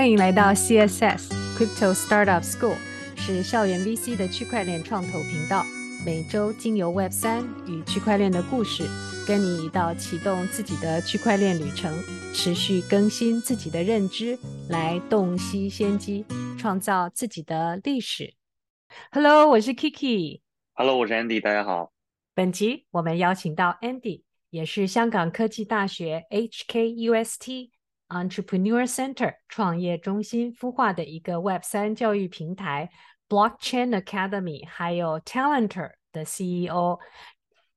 欢迎来到 CSS Crypto Startup School，是校园 VC 的区块链创投频道。每周经由 Web 三与区块链的故事，跟你一道启动自己的区块链旅程，持续更新自己的认知，来洞悉先机，创造自己的历史。Hello，我是 Kiki。Hello，我是 Andy。大家好。本集我们邀请到 Andy，也是香港科技大学 HKUST Entrepreneur Center 创业中心孵化的一个 Web 三教育平台。Blockchain Academy，还有 Talenter 的 CEO，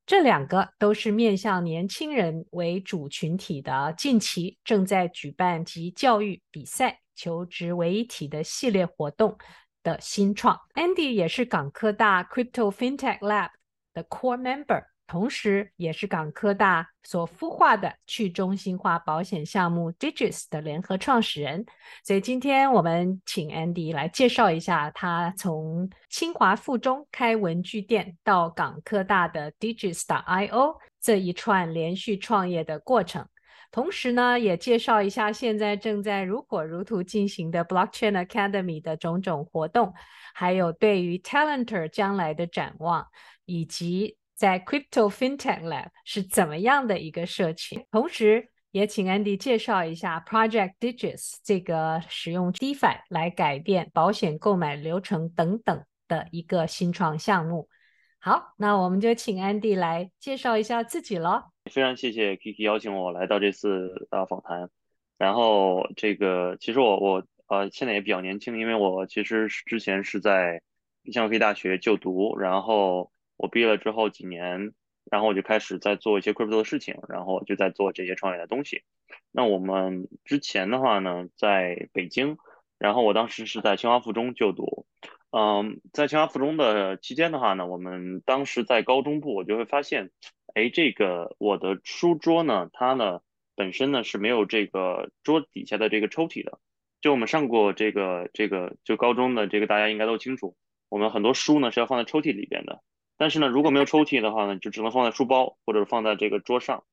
这两个都是面向年轻人为主群体的，近期正在举办集教育、比赛、求职为一体的系列活动的新创。Andy 也是港科大 Crypto FinTech Lab 的 Core Member。同时，也是港科大所孵化的去中心化保险项目 Digits 的联合创始人。所以，今天我们请 Andy 来介绍一下他从清华附中开文具店到港科大的 Digits.io 这一串连续创业的过程。同时呢，也介绍一下现在正在如火如荼进行的 Blockchain Academy 的种种活动，还有对于 Talenter 将来的展望，以及。在 Crypto FinTech Lab 是怎么样的一个社群？同时，也请 Andy 介绍一下 Project Digits 这个使用 DeFi 来改变保险购买流程等等的一个新创项目。好，那我们就请 Andy 来介绍一下自己了。非常谢谢 Kiki 邀请我来到这次呃访谈。然后这个其实我我呃现在也比较年轻，因为我其实之前是在香港科技大学就读，然后。我毕业了之后几年，然后我就开始在做一些 crypto 的事情，然后就在做这些创业的东西。那我们之前的话呢，在北京，然后我当时是在清华附中就读。嗯，在清华附中的期间的话呢，我们当时在高中部，我就会发现，哎，这个我的书桌呢，它呢本身呢是没有这个桌底下的这个抽屉的。就我们上过这个这个就高中的这个大家应该都清楚，我们很多书呢是要放在抽屉里边的。但是呢，如果没有抽屉的话呢，就只能放在书包或者放在这个桌上。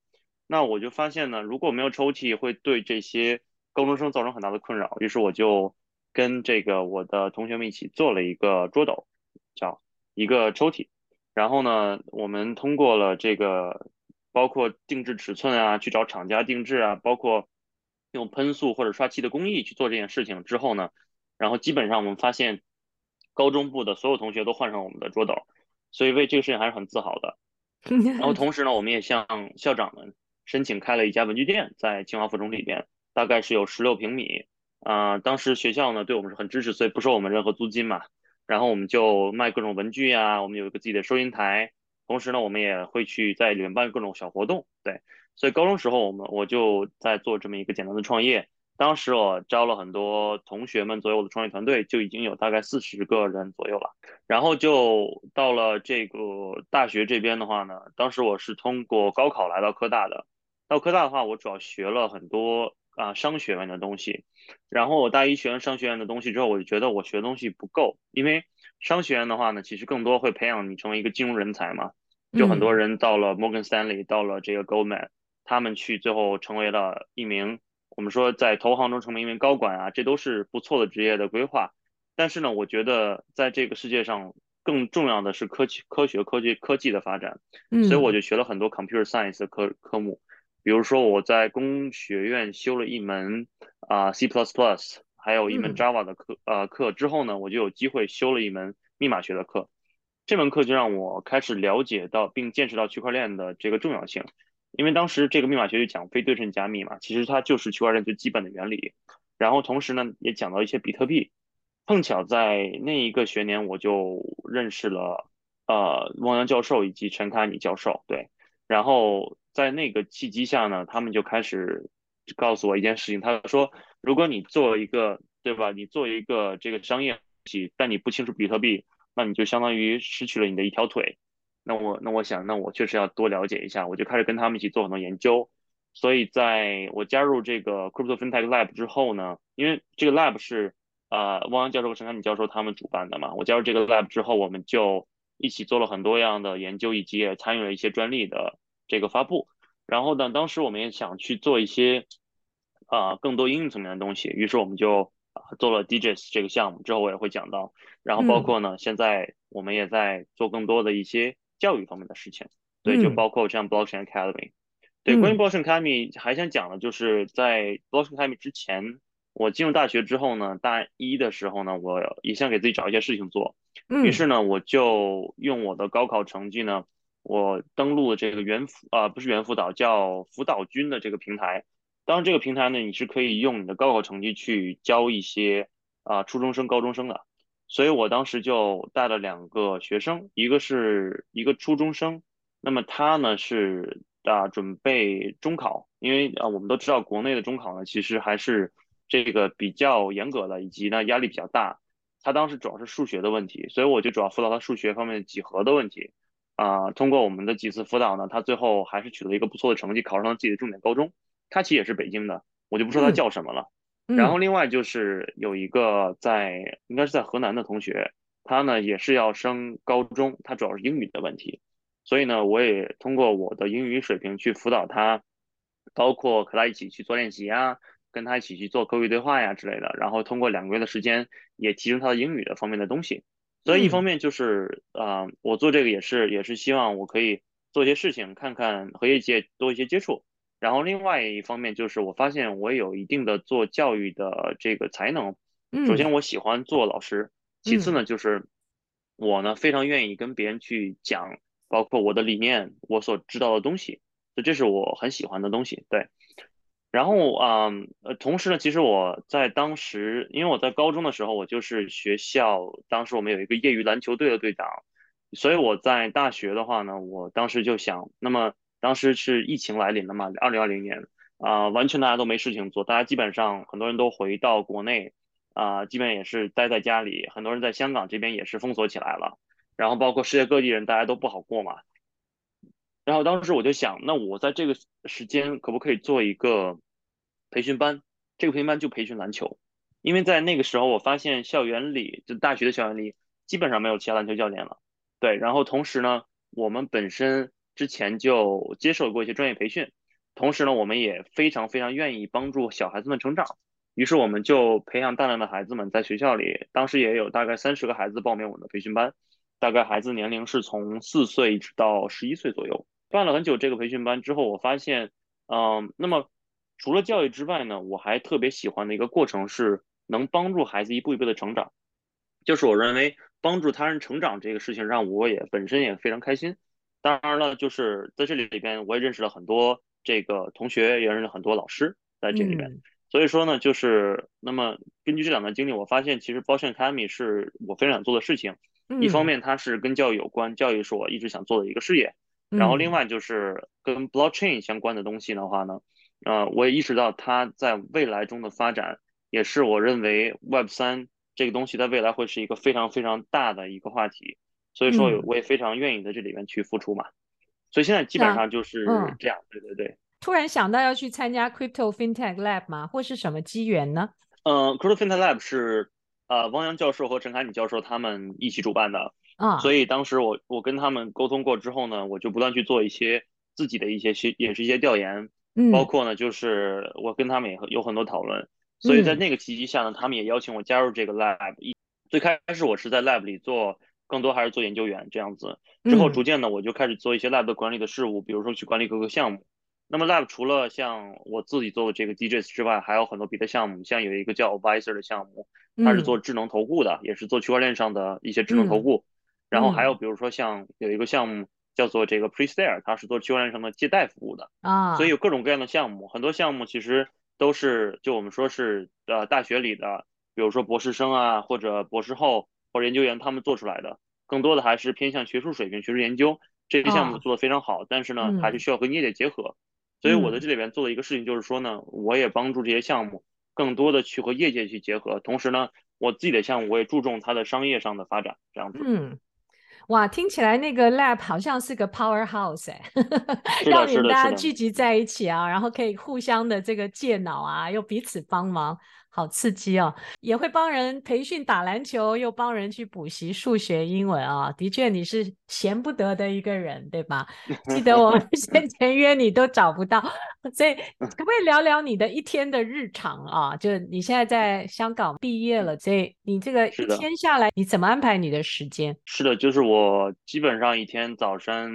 那我就发现呢，如果没有抽屉，会对这些高中生造成很大的困扰。于是我就跟这个我的同学们一起做了一个桌斗，叫一个抽屉。然后呢，我们通过了这个包括定制尺寸啊，去找厂家定制啊，包括用喷塑或者刷漆的工艺去做这件事情之后呢，然后基本上我们发现高中部的所有同学都换上我们的桌斗。所以为这个事情还是很自豪的，然后同时呢，我们也向校长们申请开了一家文具店，在清华附中里边，大概是有十六平米，啊、呃，当时学校呢对我们是很支持，所以不收我们任何租金嘛，然后我们就卖各种文具呀，我们有一个自己的收银台，同时呢，我们也会去在里面办各种小活动，对，所以高中时候我们我就在做这么一个简单的创业。当时我招了很多同学们左右的创业团队，就已经有大概四十个人左右了。然后就到了这个大学这边的话呢，当时我是通过高考来到科大的。到科大的话，我主要学了很多啊商学院的东西。然后我大一学完商学院的东西之后，我就觉得我学的东西不够，因为商学院的话呢，其实更多会培养你成为一个金融人才嘛。就很多人到了摩根斯坦利，到了这个 Goldman，他们去最后成为了一名。我们说在投行中成为一名高管啊，这都是不错的职业的规划。但是呢，我觉得在这个世界上更重要的是科技、科学、科技、科技的发展。嗯，所以我就学了很多 computer science 的科科目。比如说我在工学院修了一门啊、呃、C++，还有一门 Java 的课呃课之后呢，我就有机会修了一门密码学的课。这门课就让我开始了解到并见识到区块链的这个重要性。因为当时这个密码学就讲非对称加密嘛，其实它就是区块链最基本的原理。然后同时呢，也讲到一些比特币。碰巧在那一个学年，我就认识了呃汪洋教授以及陈凯妮教授。对，然后在那个契机下呢，他们就开始告诉我一件事情，他说，如果你做一个对吧，你做一个这个商业体，但你不清楚比特币，那你就相当于失去了你的一条腿。那我那我想，那我确实要多了解一下，我就开始跟他们一起做很多研究。所以在我加入这个 Crypto FinTech Lab 之后呢，因为这个 Lab 是呃汪洋教授和陈凯敏教授他们主办的嘛，我加入这个 Lab 之后，我们就一起做了很多样的研究，以及也参与了一些专利的这个发布。然后呢，当时我们也想去做一些啊、呃、更多应用层面的东西，于是我们就做了 DGIS 这个项目之后，我也会讲到。然后包括呢，现在我们也在做更多的一些教育方面的事情。对，就包括像 Blockchain Academy。对，关于 Blockchain Academy 还想讲的就是在 Blockchain Academy 之前，我进入大学之后呢，大一的时候呢，我也想给自己找一些事情做。于是呢，我就用我的高考成绩呢，我登录了这个猿辅啊，不是猿辅导，叫辅导君的这个平台。当然，这个平台呢，你是可以用你的高考成绩去教一些啊初中生、高中生的。所以我当时就带了两个学生，一个是一个初中生，那么他呢是啊准备中考，因为啊我们都知道国内的中考呢其实还是这个比较严格的，以及呢压力比较大。他当时主要是数学的问题，所以我就主要辅导他数学方面的几何的问题。啊，通过我们的几次辅导呢，他最后还是取得一个不错的成绩，考上了自己的重点高中。他其实也是北京的，我就不说他叫什么了。嗯、然后另外就是有一个在应该是在河南的同学，他呢也是要升高中，他主要是英语的问题，所以呢我也通过我的英语水平去辅导他，包括和他一起去做练习呀，跟他一起去做口语对话呀之类的，然后通过两个月的时间也提升他的英语的方面的东西。所以一方面就是啊、呃，我做这个也是也是希望我可以做一些事情，看看和业界多一些接触。然后另外一方面就是，我发现我有一定的做教育的这个才能。首先我喜欢做老师，其次呢就是我呢非常愿意跟别人去讲，包括我的理念，我所知道的东西，所以这是我很喜欢的东西。对。然后啊呃，同时呢，其实我在当时，因为我在高中的时候，我就是学校当时我们有一个业余篮球队的队长，所以我在大学的话呢，我当时就想，那么。当时是疫情来临了嘛，二零二零年啊、完全大家都没事情做，大家基本上很多人都回到国内啊、基本也是待在家里，很多人在香港这边也是封锁起来了，然后包括世界各地人，大家都不好过嘛。然后当时我就想，那我在这个时间可不可以做一个培训班？这个培训班就培训篮球，因为在那个时候我发现校园里，就大学的校园里基本上没有其他篮球教练了。对，然后同时呢，我们本身。之前就接受过一些专业培训，同时呢，我们也非常非常愿意帮助小孩子们成长，于是我们就培养大量的孩子们在学校里，当时也有大概三十个孩子报名我们的培训班，大概孩子年龄是从四岁一直到十一岁左右。办了很久这个培训班之后，我发现，嗯，那么除了教育之外呢，我还特别喜欢的一个过程是能帮助孩子一步一步的成长，就是我认为帮助他人成长这个事情让我也本身也非常开心。当然了，就是在这里里边，我也认识了很多这个同学，也认识了很多老师在这里边。嗯、所以说呢，就是那么根据这两段经历，我发现其实 Blockchain Academy 是我非常想做的事情。嗯、一方面，它是跟教育有关，教育是我一直想做的一个事业。嗯、然后另外就是跟 Blockchain 相关的东西的话呢，呃，我也意识到它在未来中的发展，也是我认为 Web 三这个东西在未来会是一个非常非常大的一个话题。所以说，我也非常愿意在这里面去付出嘛。嗯、所以现在基本上就是这样，嗯、对对对。突然想到要去参加 Crypto FinTech Lab 吗？或是什么机缘呢？嗯，Crypto FinTech Lab 是呃汪洋教授和陈凯敏教授他们一起主办的啊。所以当时我我跟他们沟通过之后呢，我就不断去做一些自己的一些些也是一些调研，嗯、包括呢就是我跟他们也有很多讨论。所以在那个契机下呢，他们也邀请我加入这个 Lab。一最开始我是在 Lab 里做。更多还是做研究员这样子，之后逐渐的，我就开始做一些 lab 的管理的事务，嗯、比如说去管理各个项目。那么 lab 除了像我自己做的这个 DGIS 之外，还有很多别的项目，像有一个叫 Advisor 的项目，它是做智能投顾的，嗯、也是做区块链上的一些智能投顾。嗯、然后还有比如说像有一个项目叫做这个 Prestar，它是做区块链上的借贷服务的啊。所以有各种各样的项目，很多项目其实都是就我们说是呃大学里的，比如说博士生啊或者博士后。或者研究员他们做出来的，更多的还是偏向学术水平、学术研究。这个项目做得非常好，哦、但是呢，还是需要和业界结合。嗯、所以我在这里边做的一个事情就是说呢，我也帮助这些项目更多的去和业界去结合。同时呢，我自己的项目我也注重它的商业上的发展，这样子。嗯，哇，听起来那个 lab 好像是个 powerhouse 哎，让你们大家聚集在一起啊，然后可以互相的这个借脑啊，又彼此帮忙。好刺激哦！也会帮人培训打篮球，又帮人去补习数学、英文啊、哦！的确，你是闲不得的一个人，对吧？记得我们 先前约你都找不到，所以可不可以聊聊你的一天的日常啊？就你现在在香港毕业了，所以你这个一天下来，你怎么安排你的时间？是的，就是我基本上一天早上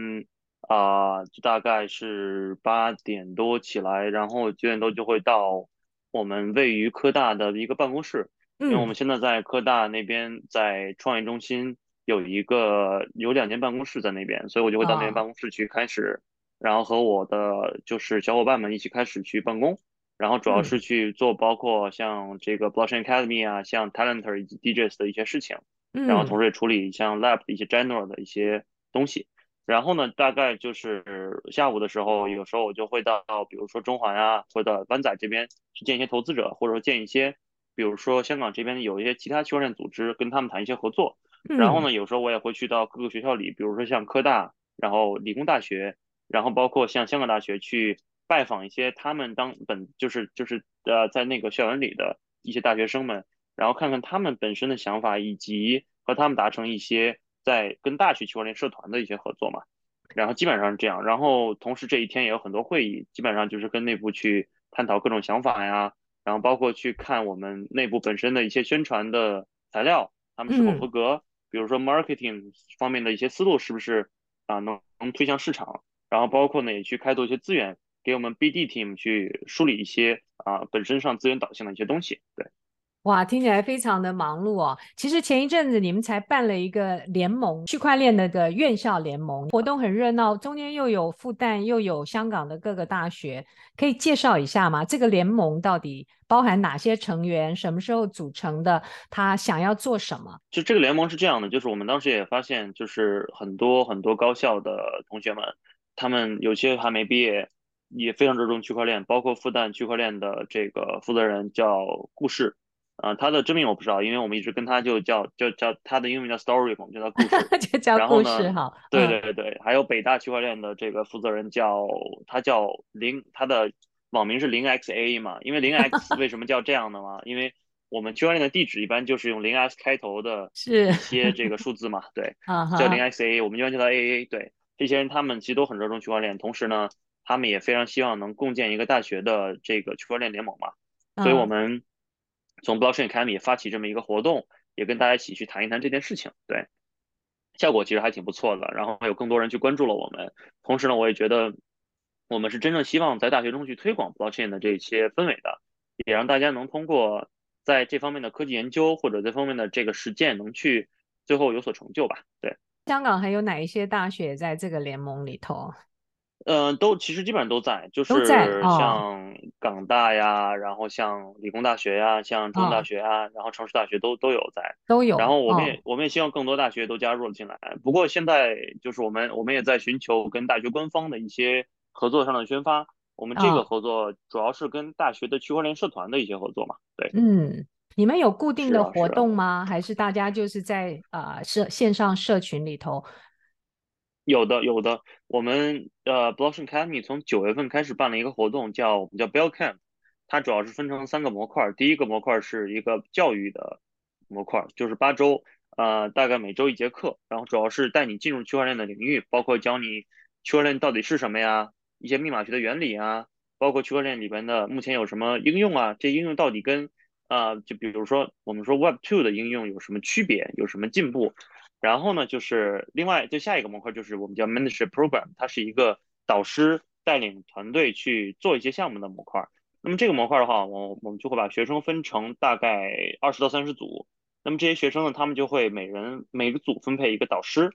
啊、呃，就大概是八点多起来，然后九点多就会到。我们位于科大的一个办公室，因为我们现在在科大那边，在创业中心有一个有两间办公室在那边，所以我就会到那边办公室去开始，然后和我的就是小伙伴们一起开始去办公，然后主要是去做包括像这个 Blockchain Academy 啊，像 Talenter 以及 DJs 的一些事情，然后同时也处理像 Lab 的一些 General 的一些东西。然后呢，大概就是下午的时候，有时候我就会到，比如说中环啊，或者湾仔这边去见一些投资者，或者说见一些，比如说香港这边有一些其他区块链组织，跟他们谈一些合作。然后呢，有时候我也会去到各个学校里，比如说像科大，然后理工大学，然后包括像香港大学去拜访一些他们当本就是就是呃在那个校园里的一些大学生们，然后看看他们本身的想法，以及和他们达成一些。在跟大学区块链社团的一些合作嘛，然后基本上是这样，然后同时这一天也有很多会议，基本上就是跟内部去探讨各种想法呀，然后包括去看我们内部本身的一些宣传的材料，他们是否合格，比如说 marketing 方面的一些思路是不是啊能能推向市场，然后包括呢也去开拓一些资源，给我们 BD team 去梳理一些啊本身上资源导向的一些东西，对。哇，听起来非常的忙碌哦。其实前一阵子你们才办了一个联盟，区块链的个院校联盟活动很热闹，中间又有复旦，又有香港的各个大学，可以介绍一下吗？这个联盟到底包含哪些成员？什么时候组成的？他想要做什么？就这个联盟是这样的，就是我们当时也发现，就是很多很多高校的同学们，他们有些还没毕业，也非常热衷区块链，包括复旦区块链的这个负责人叫顾世。啊、呃，他的真名我不知道，因为我们一直跟他就叫就叫他的英文叫 Story 嘛，叫他故事，就叫故事 哈。对对对，还有北大区块链的这个负责人叫他叫零，他的网名是零 XA 嘛，因为零 X 为什么叫这样的嘛？因为我们区块链的地址一般就是用零 X 开头的 一些这个数字嘛，对，叫零 XA，我们一般叫他 AA。对，这些人他们其实都很热衷区块链，同时呢，他们也非常希望能共建一个大学的这个区块链联盟嘛，所以我们。从 Blockchain Academy 发起这么一个活动，也跟大家一起去谈一谈这件事情，对，效果其实还挺不错的。然后还有更多人去关注了我们，同时呢，我也觉得我们是真正希望在大学中去推广 Blockchain 的这些氛围的，也让大家能通过在这方面的科技研究或者这方面的这个实践，能去最后有所成就吧。对，香港还有哪一些大学在这个联盟里头？嗯、呃，都其实基本上都在，就是像港大呀，哦、然后像理工大学呀，像中文大学啊，哦、然后城市大学都都有在，都有。然后我们也、哦、我们也希望更多大学都加入了进来。不过现在就是我们我们也在寻求跟大学官方的一些合作上的宣发。我们这个合作主要是跟大学的区块链社团的一些合作嘛。对，嗯，你们有固定的活动吗？是啊是啊、还是大家就是在啊社、呃、线上社群里头？有的有的，我们呃 Blockchain Academy 从九月份开始办了一个活动，叫我们叫 Bell Camp，它主要是分成三个模块。第一个模块是一个教育的模块，就是八周，呃，大概每周一节课，然后主要是带你进入区块链的领域，包括教你区块链到底是什么呀，一些密码学的原理啊，包括区块链里边的目前有什么应用啊，这应用到底跟啊、呃，就比如说我们说 Web Two 的应用有什么区别，有什么进步。然后呢，就是另外就下一个模块就是我们叫 Mentorship Program，它是一个导师带领团队去做一些项目的模块。那么这个模块的话，我我们就会把学生分成大概二十到三十组。那么这些学生呢，他们就会每人每个组分配一个导师。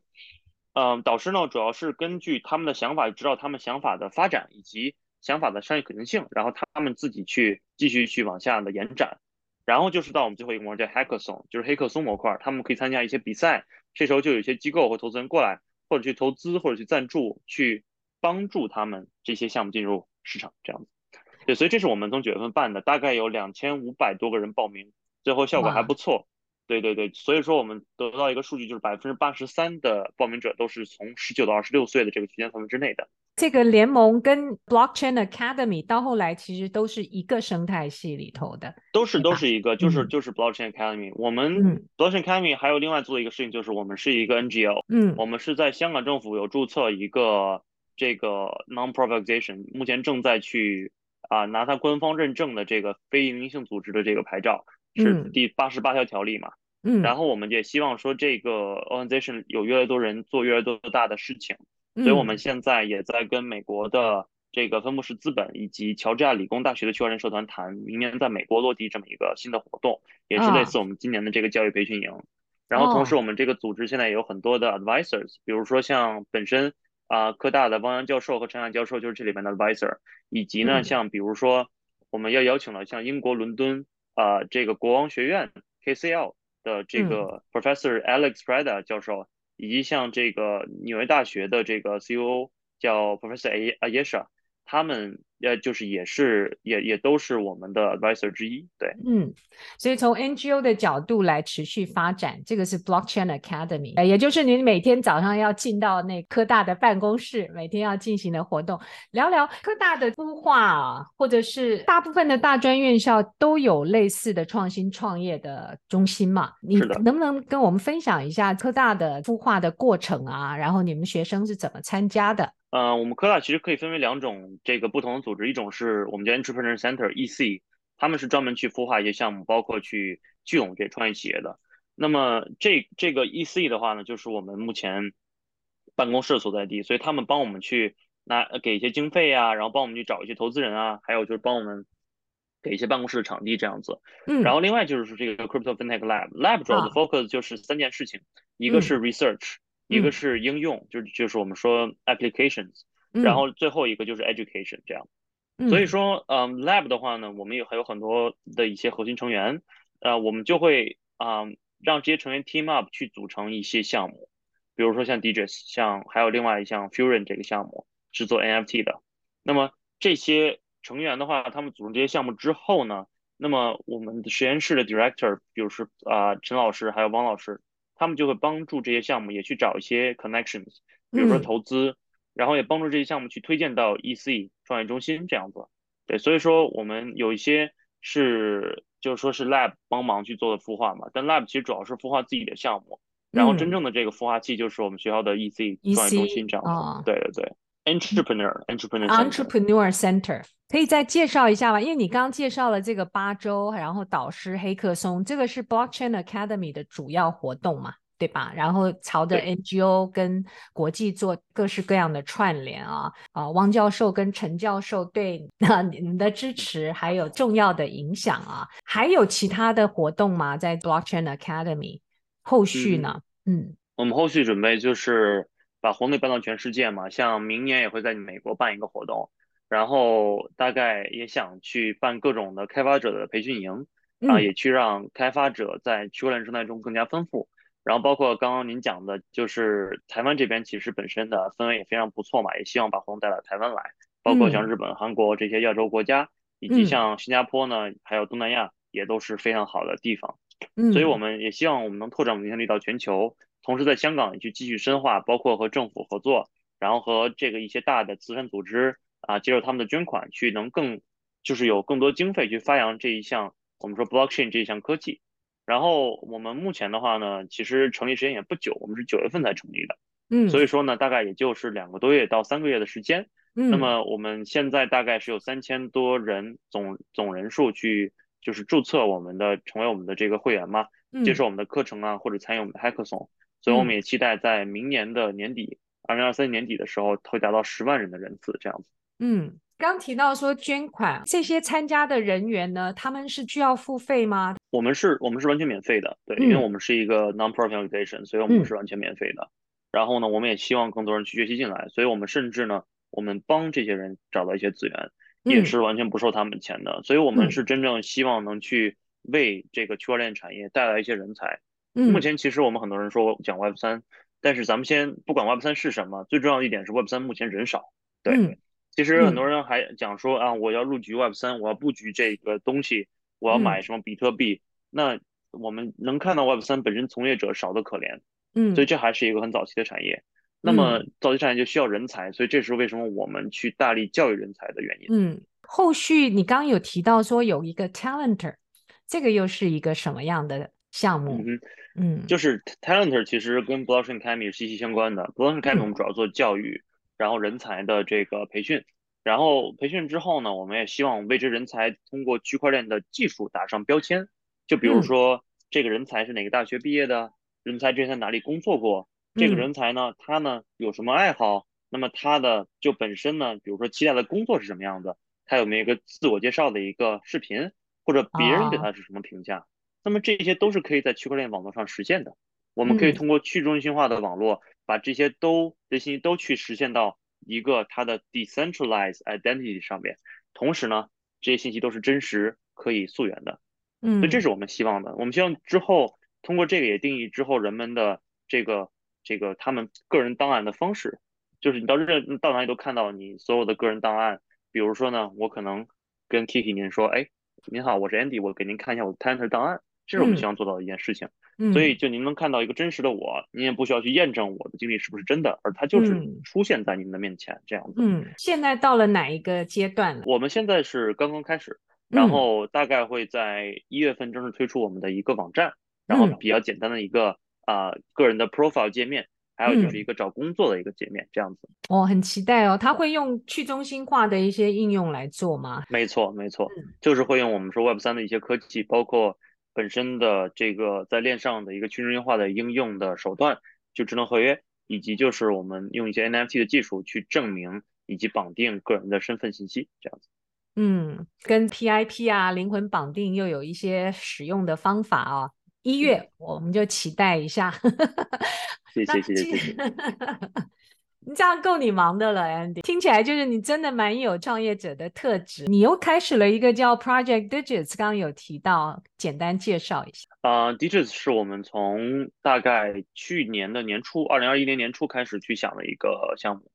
嗯，导师呢主要是根据他们的想法，知道他们想法的发展以及想法的商业可行性，然后他们自己去继续去往下的延展。然后就是到我们最后一个模块叫 Hackathon，就是黑客松模块，他们可以参加一些比赛。这时候就有一些机构或投资人过来，或者去投资，或者去赞助，去帮助他们这些项目进入市场，这样子。对，所以这是我们从九月份办的，大概有两千五百多个人报名，最后效果还不错。对对对，所以说我们得到一个数据，就是百分之八十三的报名者都是从十九到二十六岁的这个区间范围之内的。这个联盟跟 Blockchain Academy 到后来其实都是一个生态系里头的，都是都是一个，就是、嗯、就是 Blockchain Academy。我们 Blockchain Academy 还有另外做的一个事情，就是我们是一个 NGO，嗯，我们是在香港政府有注册一个这个 Organization，目前正在去啊拿它官方认证的这个非营利性组织的这个牌照，是第八十八条条例嘛，嗯，然后我们也希望说这个 Organization 有越来越多人做越来越多大的事情。所以我们现在也在跟美国的这个分布式资本以及乔治亚理工大学的区块链社团谈，明年在美国落地这么一个新的活动，也是类似我们今年的这个教育培训营。然后同时，我们这个组织现在也有很多的 advisors，比如说像本身啊科大的汪洋教授和陈亚教授就是这里面的 advisor，以及呢像比如说我们要邀请了像英国伦敦啊这个国王学院 KCL 的这个 professor Alex Prada 教授。以及像这个纽约大学的这个 C.E.O. 叫 Professor A. Ayesha，他们呃就是也是也也都是我们的 advisor 之一，对，嗯，所以从 NGO 的角度来持续发展，这个是 Blockchain Academy，也就是您每天早上要进到那科大的办公室，每天要进行的活动，聊聊科大的孵化，或者是大部分的大专院校都有类似的创新创业的中心嘛？你能不能跟我们分享一下科大的孵化的过程啊？然后你们学生是怎么参加的？呃，我们科大其实可以分为两种这个不同的组织，一种是我们叫 Entrepreneur Center EC，他们是专门去孵化一些项目，包括去聚拢这些创业企业的。那么这这个 EC 的话呢，就是我们目前办公室所在地，所以他们帮我们去拿给一些经费啊，然后帮我们去找一些投资人啊，还有就是帮我们给一些办公室的场地这样子。嗯。然后另外就是这个 Crypto FinTech Lab，Lab 主要的 focus 就是三件事情，啊、一个是 Research。嗯一个是应用，就是就是我们说 applications，然后最后一个就是 education 这样。所以说，嗯，lab 的话呢，我们有还有很多的一些核心成员，呃，我们就会啊让这些成员 team up 去组成一些项目，比如说像 DGES，像还有另外一项 Fusion 这个项目是做 NFT 的。那么这些成员的话，他们组成这些项目之后呢，那么我们的实验室的 director，比如说啊陈老师还有汪老师。他们就会帮助这些项目也去找一些 connections，比如说投资，嗯、然后也帮助这些项目去推荐到 EC 创业中心这样子。对，所以说我们有一些是就是说是 lab 帮忙去做的孵化嘛，但 lab 其实主要是孵化自己的项目，然后真正的这个孵化器就是我们学校的 EC 创业中心这样子。对对对。Entrepreneur, Entrepreneur, Entrepreneur Center 可以再介绍一下吗？因为你刚刚介绍了这个八周，然后导师黑客松，这个是 Blockchain Academy 的主要活动嘛，对吧？然后朝着 NGO 跟国际做各式各样的串联啊啊！汪教授跟陈教授对那 你们的支持还有重要的影响啊，还有其他的活动吗？在 Blockchain Academy 后续呢？嗯，嗯我们后续准备就是。把活动办到全世界嘛，像明年也会在美国办一个活动，然后大概也想去办各种的开发者的培训营，啊，也去让开发者在区块链生态中更加丰富。然后包括刚刚您讲的，就是台湾这边其实本身的氛围也非常不错嘛，也希望把活动带到台湾来，包括像日本、韩国这些亚洲国家，以及像新加坡呢，还有东南亚也都是非常好的地方。所以我们也希望我们能拓展我们影响力到全球。同时，在香港也去继续深化，包括和政府合作，然后和这个一些大的慈善组织啊，接受他们的捐款，去能更就是有更多经费去发扬这一项我们说 blockchain 这一项科技。然后我们目前的话呢，其实成立时间也不久，我们是九月份才成立的，嗯，所以说呢，大概也就是两个多月到三个月的时间。嗯，那么我们现在大概是有三千多人总总人数去就是注册我们的成为我们的这个会员嘛，接受我们的课程啊，或者参与我们的 hackathon。所以我们也期待在明年的年底，二零二三年底的时候，会达到十万人的人次这样子。嗯，刚提到说捐款，这些参加的人员呢，他们是需要付费吗？我们是，我们是完全免费的，对，因为我们是一个 non-profit organization，所以我们是完全免费的。嗯。然后呢，我们也希望更多人去学习进来，所以我们甚至呢，我们帮这些人找到一些资源，也是完全不收他们钱的。所以我们是真正希望能去为这个区块链产业带来一些人才。目前其实我们很多人说讲 Web 三，但是咱们先不管 Web 三是什么，最重要的一点是 Web 三目前人少。对，其实很多人还讲说啊，我要入局 Web 三，我要布局这个东西，我要买什么比特币。那我们能看到 Web 三本身从业者少得可怜，嗯，所以这还是一个很早期的产业。那么早期产业就需要人才，所以这是为什么我们去大力教育人才的原因。嗯，后续你刚刚有提到说有一个 talenter，这个又是一个什么样的项目？嗯嗯，就是 Talentor 其实跟 Blockchain Academy 是息息相关的。Blockchain Academy 我们主要做教育，然后人才的这个培训。然后培训之后呢，我们也希望为这人才通过区块链的技术打上标签。就比如说，嗯、这个人才是哪个大学毕业的？人才之前在哪里工作过？这个人才呢，他呢有什么爱好？那么他的就本身呢，比如说期待的工作是什么样子？他有没有一个自我介绍的一个视频？或者别人对他是什么评价？哦、那么这些都是可以在区块链网络上实现的。我们可以通过去中心化的网络，把这些都这些信息都去实现到。一个它的 decentralized identity 上面，同时呢，这些信息都是真实可以溯源的，嗯，所以这是我们希望的。我们希望之后通过这个也定义之后人们的这个这个他们个人档案的方式，就是你到任到哪里都看到你所有的个人档案。比如说呢，我可能跟 Kiki 您说，哎，您好，我是 Andy，我给您看一下我的 Talentor 档案，这是我们希望做到的一件事情。嗯所以，就您能看到一个真实的我，您也不需要去验证我的经历是不是真的，而它就是出现在您的面前这样子。嗯，现在到了哪一个阶段？我们现在是刚刚开始，然后大概会在一月份正式推出我们的一个网站，然后比较简单的一个啊、呃、个人的 profile 界面，还有就是一个找工作的一个界面这样子。哦，很期待哦。他会用去中心化的一些应用来做吗？没错，没错，就是会用我们说 Web 三的一些科技，包括。本身的这个在链上的一个去中心化的应用的手段，就智能合约，以及就是我们用一些 NFT 的技术去证明以及绑定个人的身份信息，这样子。嗯，跟 PIP 啊灵魂绑定又有一些使用的方法啊、哦。一月我们就期待一下。谢谢谢谢谢谢。你这样够你忙的了，Andy。听起来就是你真的蛮有创业者的特质。你又开始了一个叫 Project Digits，刚刚有提到，简单介绍一下。啊、，Digits 是我们从大概去年的年初，二零二一年年初开始去想的一个项目，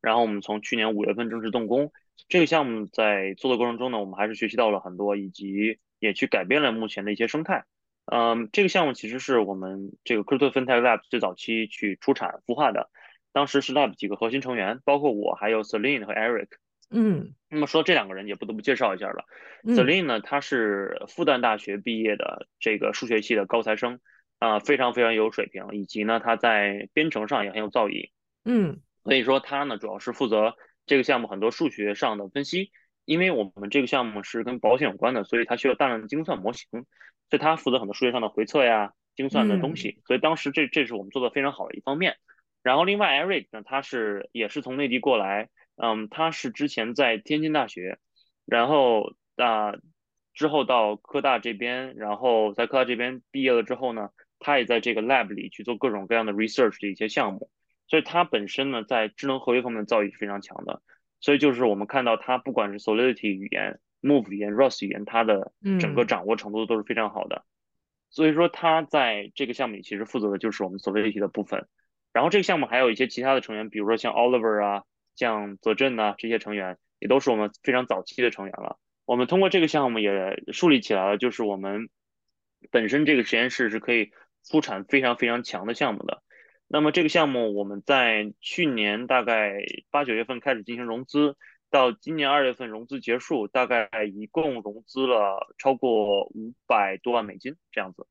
然后我们从去年五月份正式动工。这个项目在做的过程中呢，我们还是学习到了很多，以及也去改变了目前的一些生态。嗯，这个项目其实是我们这个 Crypto FinTech Lab 最早期去出产孵化的。当时是 Lab 几个核心成员，包括我，还有 Celine 和 Eric。嗯，那么说这两个人也不得不介绍一下了。嗯、Celine 呢，他是复旦大学毕业的这个数学系的高材生，啊、呃，非常非常有水平，以及呢他在编程上也很有造诣。嗯，所以说他呢主要是负责这个项目很多数学上的分析，因为我们这个项目是跟保险有关的，所以他需要大量的精算模型，所以他负责很多数学上的回测呀、精算的东西。嗯、所以当时这这是我们做的非常好的一方面。然后另外 Eric 呢，他是也是从内地过来，嗯，他是之前在天津大学，然后啊之后到科大这边，然后在科大这边毕业了之后呢，他也在这个 lab 里去做各种各样的 research 的一些项目，所以他本身呢在智能合约方面的造诣是非常强的，所以就是我们看到他不管是 Solidity 语言、Move 语言、Rust 语言，他的整个掌握程度都是非常好的，嗯、所以说他在这个项目里其实负责的就是我们 Solidity 的部分。然后这个项目还有一些其他的成员，比如说像 Oliver 啊，像泽振呐，这些成员也都是我们非常早期的成员了。我们通过这个项目也树立起来了，就是我们本身这个实验室是可以出产非常非常强的项目的。那么这个项目我们在去年大概八九月份开始进行融资。到今年二月份融资结束，大概一共融资了超过五百多万美金这样子，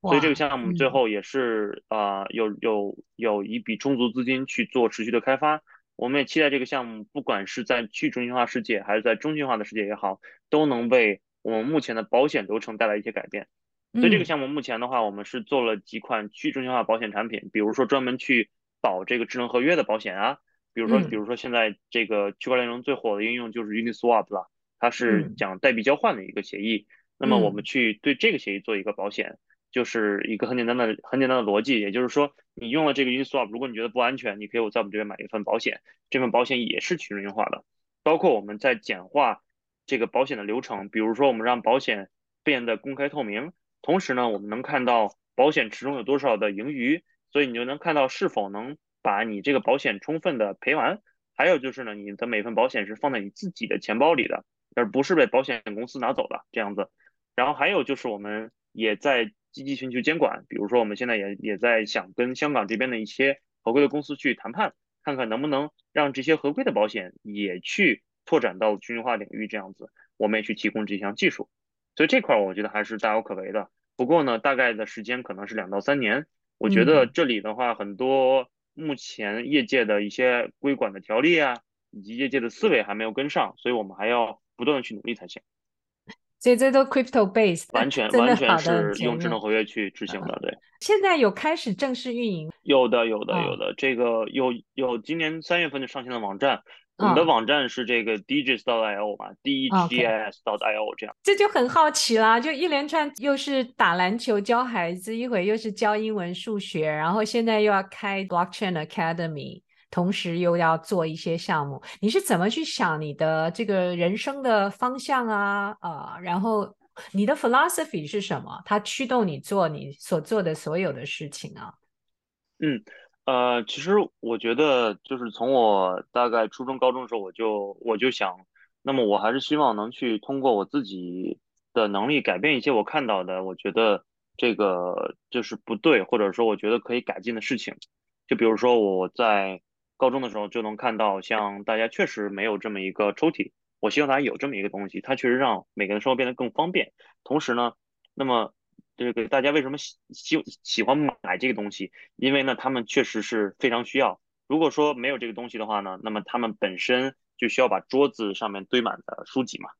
所以这个项目最后也是啊、有有有一笔充足资金去做持续的开发。我们也期待这个项目，不管是在去中心化世界还是在中心化的世界也好，都能为我们目前的保险流程带来一些改变。所以这个项目目前的话，我们是做了几款去中心化保险产品，比如说专门去保这个智能合约的保险啊。比如说，比如说现在这个区块链中最火的应用就是 Uniswap 了，它是讲代币交换的一个协议。那么我们去对这个协议做一个保险，就是一个很简单的、很简单的逻辑。也就是说，你用了这个 Uniswap，如果你觉得不安全，你可以我在我们这边买一份保险，这份保险也是去中心化的。包括我们在简化这个保险的流程，比如说我们让保险变得公开透明，同时呢，我们能看到保险池中有多少的盈余，所以你就能看到是否能。把你这个保险充分的赔完，还有就是呢，你的每份保险是放在你自己的钱包里的，而不是被保险公司拿走的这样子。然后还有就是我们也在积极寻求监管，比如说我们现在也也在想跟香港这边的一些合规的公司去谈判，看看能不能让这些合规的保险也去拓展到去中心化领域，这样子我们也去提供这项技术。所以这块我觉得还是大有可为的。不过呢，大概的时间可能是两到三年。我觉得这里的话，很多目前业界的一些规管的条例啊，以及业界的思维还没有跟上，所以我们还要不断的去努力才行。所以这都 crypto base，完全完全是用智能合约去执行的，对。现在有开始正式运营？有的，有的，有的。哦、这个有有今年三月份就上线的网站，我们的网站是这个 digis.io 嘛，d e g i s.io 这样。这就很好奇啦，就一连串又是打篮球教孩子，一会又是教英文数学，然后现在又要开 blockchain academy。同时又要做一些项目，你是怎么去想你的这个人生的方向啊？啊、呃，然后你的 philosophy 是什么？它驱动你做你所做的所有的事情啊？嗯，呃，其实我觉得就是从我大概初中、高中的时候，我就我就想，那么我还是希望能去通过我自己的能力改变一些我看到的，我觉得这个就是不对，或者说我觉得可以改进的事情。就比如说我在。高中的时候就能看到，像大家确实没有这么一个抽屉，我希望大家有这么一个东西，它确实让每个人生活变得更方便。同时呢，那么这个大家为什么喜喜喜欢买这个东西？因为呢，他们确实是非常需要。如果说没有这个东西的话呢，那么他们本身就需要把桌子上面堆满的书籍嘛。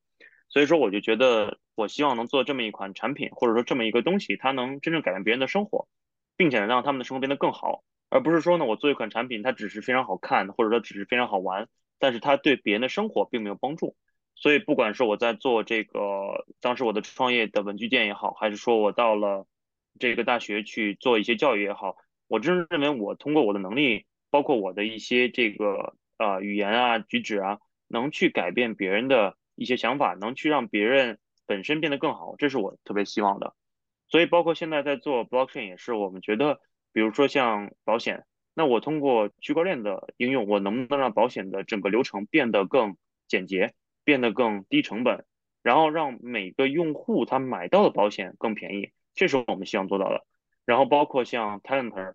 所以说，我就觉得我希望能做这么一款产品，或者说这么一个东西，它能真正改变别人的生活，并且让他们的生活变得更好。而不是说呢，我做一款产品，它只是非常好看，或者说只是非常好玩，但是它对别人的生活并没有帮助。所以不管是我在做这个，当时我的创业的文具店也好，还是说我到了这个大学去做一些教育也好，我真认为我通过我的能力，包括我的一些这个呃语言啊、举止啊，能去改变别人的一些想法，能去让别人本身变得更好，这是我特别希望的。所以包括现在在做 blockchain 也是，我们觉得。比如说像保险，那我通过区块链的应用，我能不能让保险的整个流程变得更简洁，变得更低成本，然后让每个用户他买到的保险更便宜，这是我们希望做到的。然后包括像 Talenter，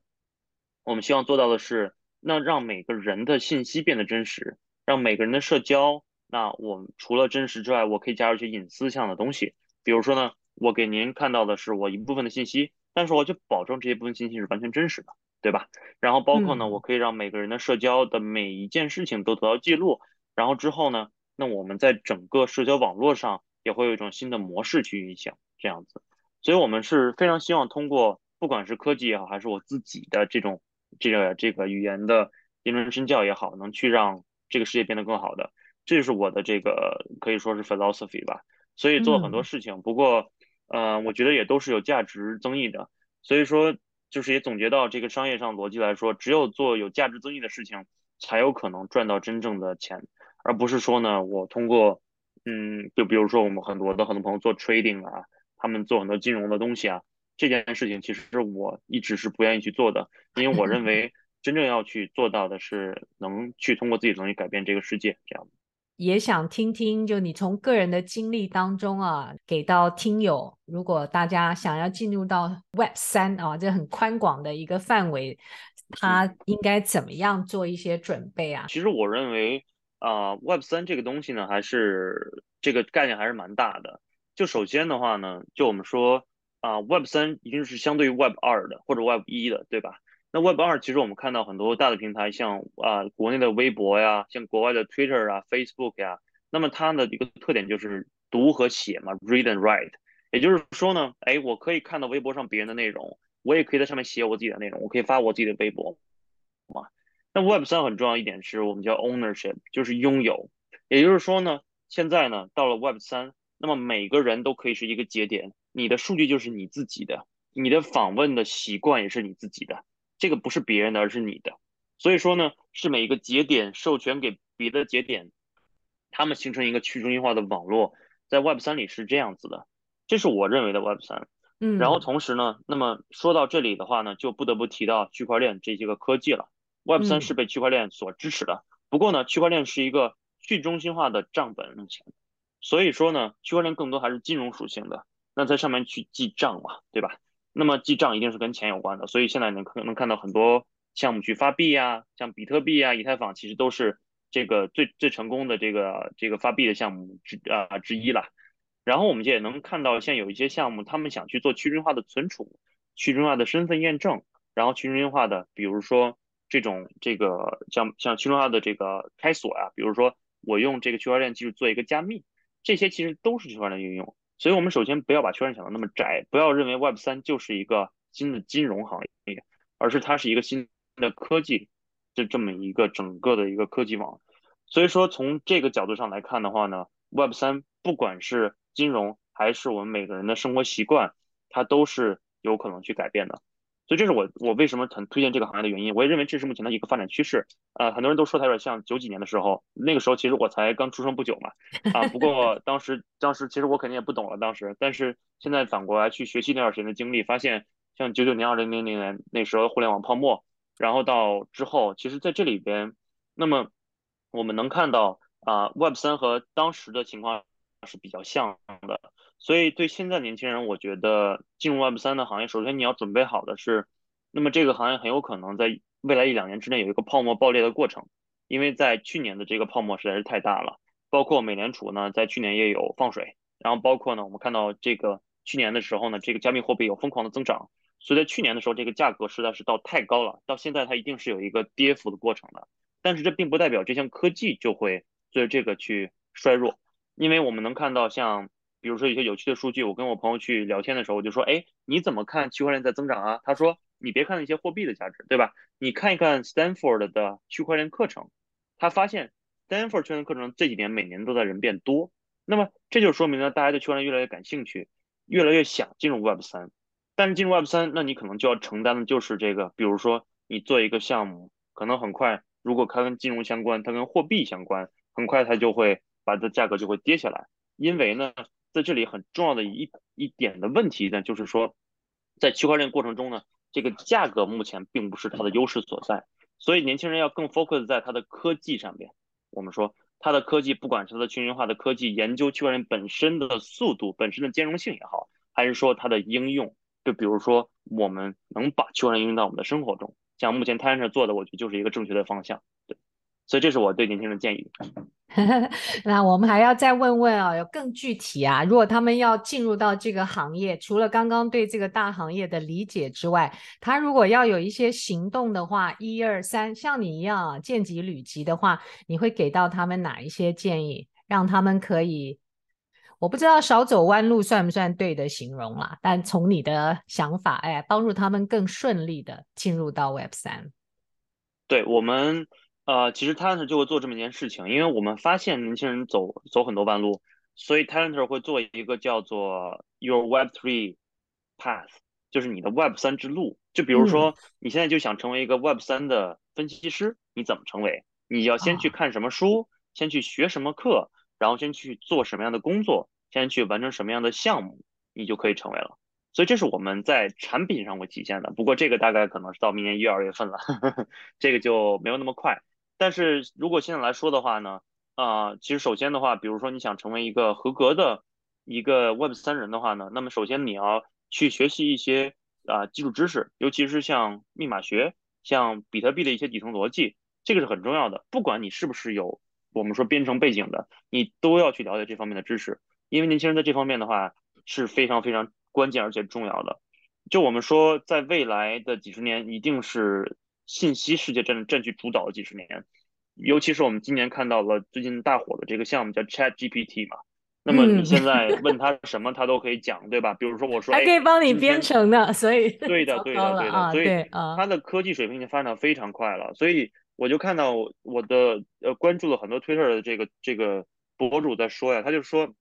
我们希望做到的是，那让每个人的信息变得真实，让每个人的社交，那我们除了真实之外，我可以加入一些隐私项的东西。比如说呢，我给您看到的是我一部分的信息。但是我就保证这些部分信息是完全真实的，对吧？然后包括呢，我可以让每个人的社交的每一件事情都得到记录。然后之后呢，那我们在整个社交网络上也会有一种新的模式去运行，这样子。所以我们是非常希望通过不管是科技也好，还是我自己的这种这个这个语言的言传身教也好，能去让这个世界变得更好的。这就是我的这个可以说是 philosophy 吧。所以做很多事情，不过。呃，我觉得也都是有价值增益的，所以说就是也总结到这个商业上逻辑来说，只有做有价值增益的事情，才有可能赚到真正的钱，而不是说呢，我通过，嗯，就比如说我们很多的很多朋友做 trading 啊，他们做很多金融的东西啊，这件事情其实我一直是不愿意去做的，因为我认为 真正要去做到的是能去通过自己的能力改变这个世界，这样。也想听听，就你从个人的经历当中啊，给到听友，如果大家想要进入到 Web 三啊，这很宽广的一个范围，他应该怎么样做一些准备啊？其实我认为啊，，Web 三这个东西呢，还是这个概念还是蛮大的。就首先的话呢，就我们说啊，，Web 三一定是相对于 Web 二的或者 Web 一的，对吧？那 Web 二其实我们看到很多大的平台，像啊、国内的微博呀，像国外的 Twitter 啊、Facebook 呀，那么它的一个特点就是读和写嘛，read and write。也就是说呢，哎，我可以看到微博上别人的内容，我也可以在上面写我自己的内容，我可以发我自己的微博，嘛。那 Web 三很重要一点是我们叫 ownership，就是拥有。也就是说呢，现在呢到了 Web 三，那么每个人都可以是一个节点，你的数据就是你自己的，你的访问的习惯也是你自己的。这个不是别人的，而是你的，所以说呢，是每一个节点授权给别的节点，他们形成一个去中心化的网络，在 Web 三里是这样子的，这是我认为的 Web 三。嗯，然后同时呢，那么说到这里的话呢，就不得不提到区块链这些个科技了。Web 三是被区块链所支持的，不过呢，区块链是一个去中心化的账本目前，所以说呢，区块链更多还是金融属性的，那在上面去记账嘛，对吧？那么记账一定是跟钱有关的，所以现在能可能看到很多项目去发币呀，像比特币啊、以太坊，其实都是这个最最成功的这个这个发币的项目之啊、呃、之一了。然后我们也能看到，现在有一些项目，他们想去做去中心化的存储、去中心化的身份验证，然后去中心化的，比如说这种这个像像去中心化的这个开锁呀，比如说我用这个区块链技术做一个加密，这些其实都是区块链应用。所以我们首先不要把区块链想得那么窄，不要认为 Web 三就是一个新的金融行业，而是它是一个新的科技，就这么一个整个的一个科技网。所以说从这个角度上来看的话呢，Web 三不管是金融还是我们每个人的生活习惯，它都是有可能去改变的。所以这是我我为什么很推荐这个行业的原因。我也认为这是目前的一个发展趋势。呃，很多人都说它有点像九几年的时候，那个时候其实我才刚出生不久嘛。啊，不过当时当时其实我肯定也不懂了当时，但是现在反过来去学习那段时间的经历，发现像九九年、二零零零年那时候互联网泡沫。然后到之后，其实在这里边，那么我们能看到啊，Web 三和当时的情况是比较像的。所以对现在年轻人，我觉得进入 Web 三的行业，首先你要准备好的是，那么这个行业很有可能在未来一两年之内有一个泡沫爆裂的过程，因为在去年的这个泡沫实在是太大了。包括美联储呢，在去年也有放水，然后包括呢，我们看到这个去年的时候呢，这个加密货币有疯狂的增长。所以在去年的时候，这个价格实在是到太高了，到现在它一定是有一个跌幅的过程的。但是这并不代表这项科技就会随着这个去衰弱，因为我们能看到像比如说一些有趣的数据，我跟我朋友去聊天的时候，我就说，哎，你怎么看区块链在增长啊？他说，你别看那些货币的价值，对吧？你看一看 Stanford 的区块链课程，他发现 Stanford 区块链课程这几年每年都在人变多，那么这就说明了大家对区块链越来越感兴趣，越来越想进入 Web 三。但是进入 Web 三，那你可能就要承担的就是这个，比如说你做一个项目，可能很快，如果它跟金融相关，它跟货币相关，很快它就会把这价格就会跌下来。因为呢，在这里很重要的一一点的问题呢，就是说，在区块链过程中呢，这个价格目前并不是它的优势所在，所以年轻人要更 focus 在它的科技上面。我们说它的科技，不管是它的去中化的科技，研究区块链本身的速度、本身的兼容性也好，还是说它的应用。就比如说，我们能把区块链应用到我们的生活中，像目前 Tantalus 做的，我觉得就是一个正确的方向。对，所以这是我对年轻人的建议。那我们还要再问问啊，有更具体啊，如果他们要进入到这个行业，除了刚刚对这个大行业的理解之外，他如果要有一些行动的话，一二三，像你一样啊，见级履级的话，你会给到他们哪一些建议，让他们可以？我不知道少走弯路算不算对的形容啦，但从你的想法，哎，帮助他们更顺利的进入到 Web 三。对我们，呃，其实 Tantalus 就会做这么一件事情，因为我们发现年轻人走走很多弯路，所以 Tantalus 会做一个叫做 Your Web Three Path，就是你的 Web 三之路。就比如说，你现在就想成为一个 Web 三的分析师，你怎么成为？你要先去看什么书，哦、先去学什么课。然后先去做什么样的工作，先去完成什么样的项目，你就可以成为了。所以这是我们在产品上会体现的。不过这个大概可能是到明年一二月份了，呵呵，这个就没有那么快。但是如果现在来说的话呢，啊、其实首先的话，比如说你想成为一个合格的一个 Web 三人的话呢，那么首先你要去学习一些啊、基础知识，尤其是像密码学、像比特币的一些底层逻辑，这个是很重要的。不管你是不是有。我们说编程背景的，你都要去了解这方面的知识，因为年轻人在这方面的话是非常非常关键而且重要的。就我们说，在未来的几十年，一定是信息世界占占据主导的几十年。尤其是我们今年看到了最近大火的这个项目叫 ChatGPT 嘛，那么你现在问他什么，他都可以讲，对吧？比如说我说，还可以帮你编程呢，所以 对的，对的，对的，所以他的科技水平已经发展非常快了，所以。我就看到我的呃关注了很多 Twitter 的这个这个博主在说呀，他就说，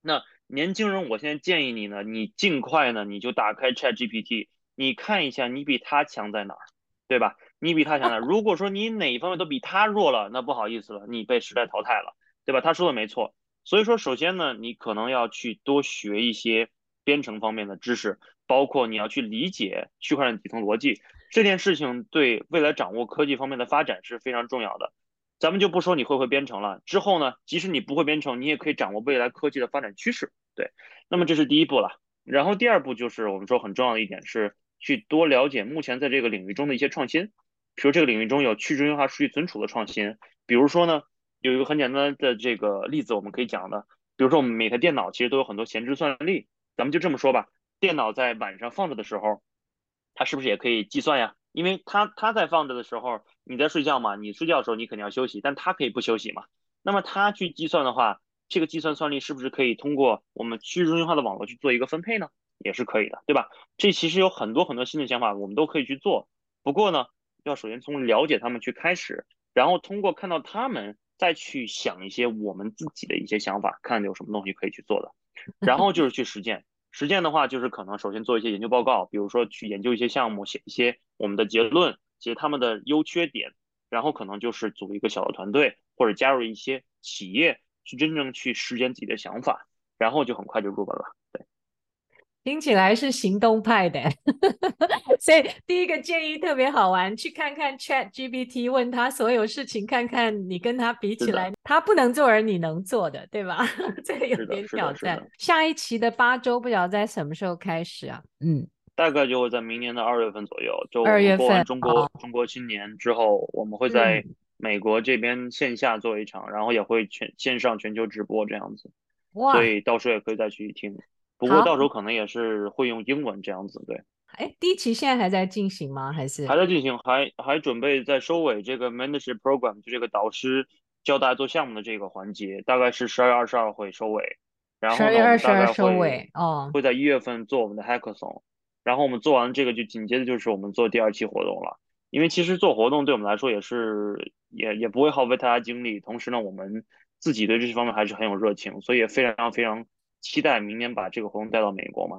那年轻人，我现在建议你呢，你尽快呢，你就打开 ChatGPT，你看一下你比他强在哪儿，对吧？你比他强在哪儿？如果说你哪一方面都比他弱了，那不好意思了，你被时代淘汰了，对吧？他说的没错，所以说首先呢，你可能要去多学一些编程方面的知识，包括你要去理解区块链底层逻辑。这件事情对未来掌握科技方面的发展是非常重要的。咱们就不说你会不会编程了，之后呢，即使你不会编程，你也可以掌握未来科技的发展趋势。对，那么这是第一步了。然后第二步就是我们说很重要的一点是去多了解目前在这个领域中的一些创新。比如这个领域中有去中心化数据存储的创新，比如说呢，有一个很简单的这个例子我们可以讲的，比如说我们每台电脑其实都有很多闲置算力，咱们就这么说吧，电脑在晚上放着的时候，它是不是也可以计算呀？因为它它在放着的时候，你在睡觉嘛，你睡觉的时候你肯定要休息，但它可以不休息嘛。那么它去计算的话，这个计算算力是不是可以通过我们去中心化的网络去做一个分配呢？也是可以的，对吧？这其实有很多很多新的想法，我们都可以去做。不过呢，要首先从了解他们去开始，然后通过看到他们再去想一些我们自己的一些想法，看有什么东西可以去做的，然后就是去实践。实践的话，就是可能首先做一些研究报告，比如说去研究一些项目，写一些我们的结论，写他们的优缺点，然后可能就是组一个小的团队，或者加入一些企业，去真正去实践自己的想法，然后就很快就入门了。对，听起来是行动派的，所以第一个建议特别好玩，去看看 Chat GPT，问他所有事情，看看你跟他比起来，他不能做而你能做的，对吧？这个有点挑战。下一期的八周不晓得在什么时候开始啊？嗯，大概就会在明年的二月份左右，就二月份中国、哦、中国新年之后，我们会在。美国这边线下做一场，然后也会全线上全球直播这样子，哇！所以到时候也可以再去听，不过到时候可能也是会用英文这样子，对。哎，第一期现在还在进行吗？还是还在进行？还还准备在收尾这个 mentorship program，就这个导师教大家做项目的这个环节，大概是十二月二十二会收尾。然后呢，十二月二十二收尾哦，会在一月份做我们的 hackathon，然后我们做完这个就紧接着就是我们做第二期活动了。因为其实做活动对我们来说也是也也不会耗费太大精力，同时呢，我们自己对这些方面还是很有热情，所以也非常非常期待明年把这个活动带到美国嘛。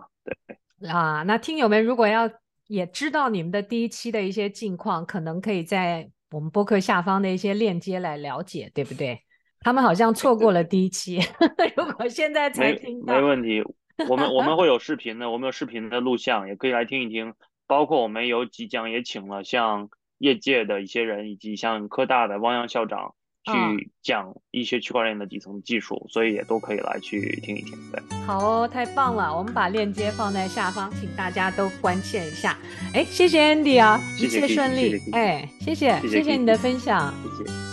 对啊，那听友们如果要也知道你们的第一期的一些近况，可能可以在我们播客下方的一些链接来了解，对不对？他们好像错过了第一期，如果现在才听到，没，没问题，我们我们会有视频的，我们有视频的录像，也可以来听一听。包括我们有即将也请了像业界的一些人，以及像科大的汪洋校长去讲一些区块链的底层技术，所以也都可以来去听一听。对，好哦，太棒了！我们把链接放在下方，请大家都关切一下。哎，谢谢 Andy 啊，一切顺利。哎，谢谢，谢谢你的分享。谢谢。